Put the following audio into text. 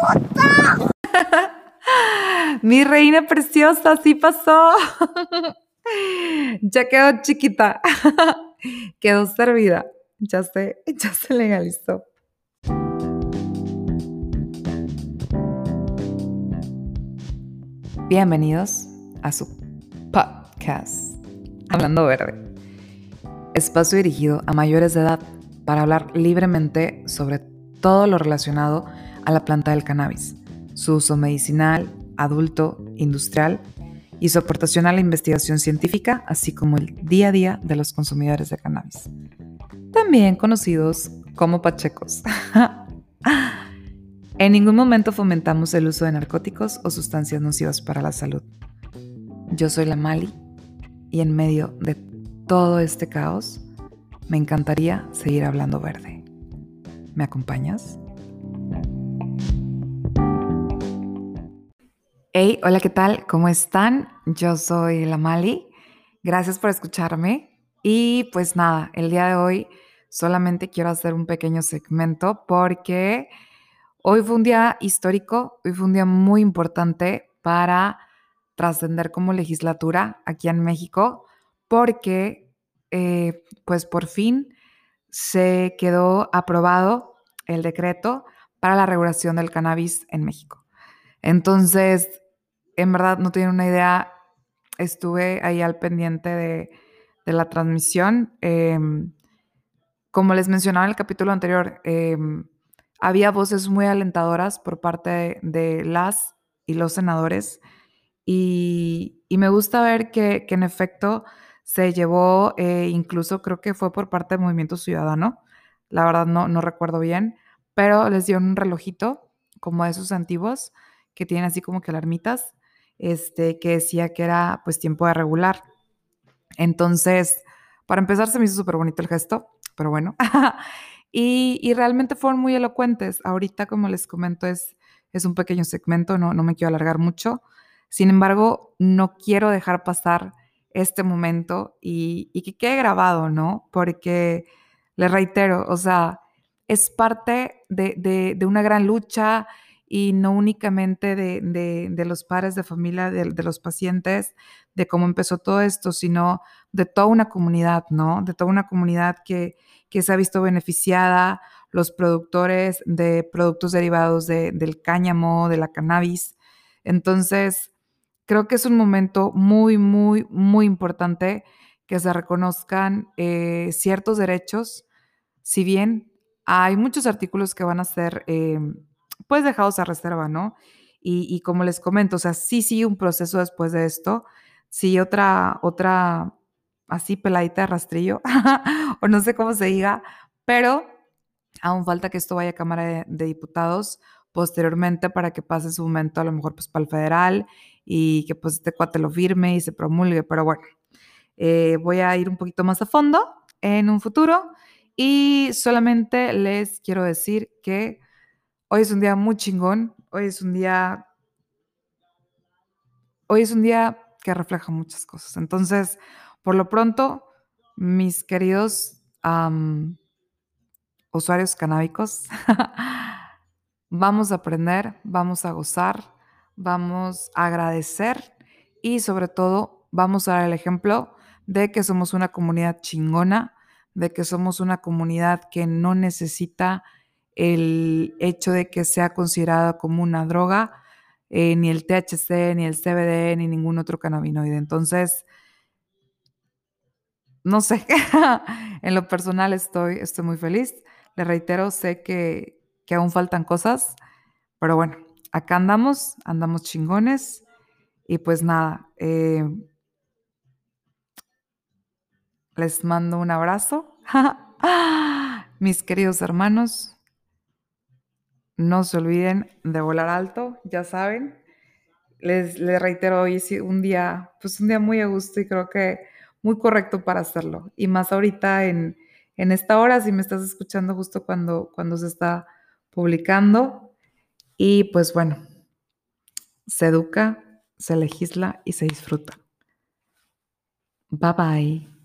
Mi reina preciosa, sí pasó. ya quedó chiquita. quedó servida. Ya se, ya se legalizó. Bienvenidos a su podcast, Hablando Verde. Espacio dirigido a mayores de edad para hablar libremente sobre todo lo relacionado a la planta del cannabis, su uso medicinal, adulto, industrial y su aportación a la investigación científica, así como el día a día de los consumidores de cannabis, también conocidos como pachecos. en ningún momento fomentamos el uso de narcóticos o sustancias nocivas para la salud. Yo soy la Mali y en medio de todo este caos, me encantaría seguir hablando verde. ¿Me acompañas? Hey, hola, ¿qué tal? ¿Cómo están? Yo soy la Mali. Gracias por escucharme. Y pues nada, el día de hoy solamente quiero hacer un pequeño segmento porque hoy fue un día histórico, hoy fue un día muy importante para trascender como legislatura aquí en México porque eh, pues por fin se quedó aprobado el decreto para la regulación del cannabis en México. Entonces, en verdad no tienen una idea, estuve ahí al pendiente de, la transmisión. Em, como les mencionaba en el capítulo anterior, em, había voces muy alentadoras por parte de, las y los senadores y, me gusta ver que, en efecto se llevó, eh, incluso creo que fue por parte del Movimiento Ciudadano, la verdad no, recuerdo bien, pero les dio un relojito como de esos antiguos que tienen así como que alarmitas este, que decía que era pues tiempo de regular. Entonces, para empezar se me hizo súper bonito el gesto, pero bueno. y, realmente fueron muy elocuentes. Ahorita, como les comento, es, es un pequeño segmento, no, no me quiero alargar mucho. Sin embargo, no quiero dejar pasar este momento y, que quede grabado, ¿no? Porque, le reitero, o sea, es parte de, de una gran lucha, y no únicamente de, los padres de familia, de, los pacientes, de cómo empezó todo esto, sino de toda una comunidad, ¿no? De toda una comunidad que, se ha visto beneficiada, los productores de productos derivados del cáñamo, de la cannabis. Entonces, creo que es un momento muy, muy, muy importante que se reconozcan eh, ciertos derechos, si bien hay muchos artículos que van a ser... Em, pues dejados a reserva, ¿no? Y, como les comento, o sea, sí sigue un proceso después de esto, sí otra, otra, así peladita de rastrillo, o no sé cómo se diga, pero aún falta que esto vaya a Cámara de, Diputados posteriormente para que pase su momento a lo mejor pues para el federal y que pues este cuate lo firme y se promulgue, pero bueno, eh, voy a ir un poquito más a fondo en un futuro y solamente les quiero decir que Hoy es un día muy chingón, hoy es un día, hoy es un día que refleja muchas cosas. Entonces, por lo pronto, mis queridos usuarios canábicos, vamos a aprender, vamos a gozar, vamos a agradecer y sobre todo vamos a dar el ejemplo de que somos una comunidad chingona, de que somos una comunidad que no necesita el hecho de que sea considerada como una droga, eh, ni el THC, ni el CBD, ni ningún otro cannabinoide. Entonces, no sé, en lo personal estoy, estoy muy feliz. Le reitero, sé que, aún faltan cosas, pero bueno, acá andamos, andamos chingones y pues nada, eh, les mando un abrazo. Mis queridos hermanos, no se olviden de volar alto, ya saben. Les, reitero, hoy es un día, pues un día muy a gusto y creo que muy correcto para hacerlo. Y más ahorita en, en esta hora, si me estás escuchando justo cuando, cuando se está publicando. Y pues bueno, se educa, se legisla y se disfruta. Bye bye.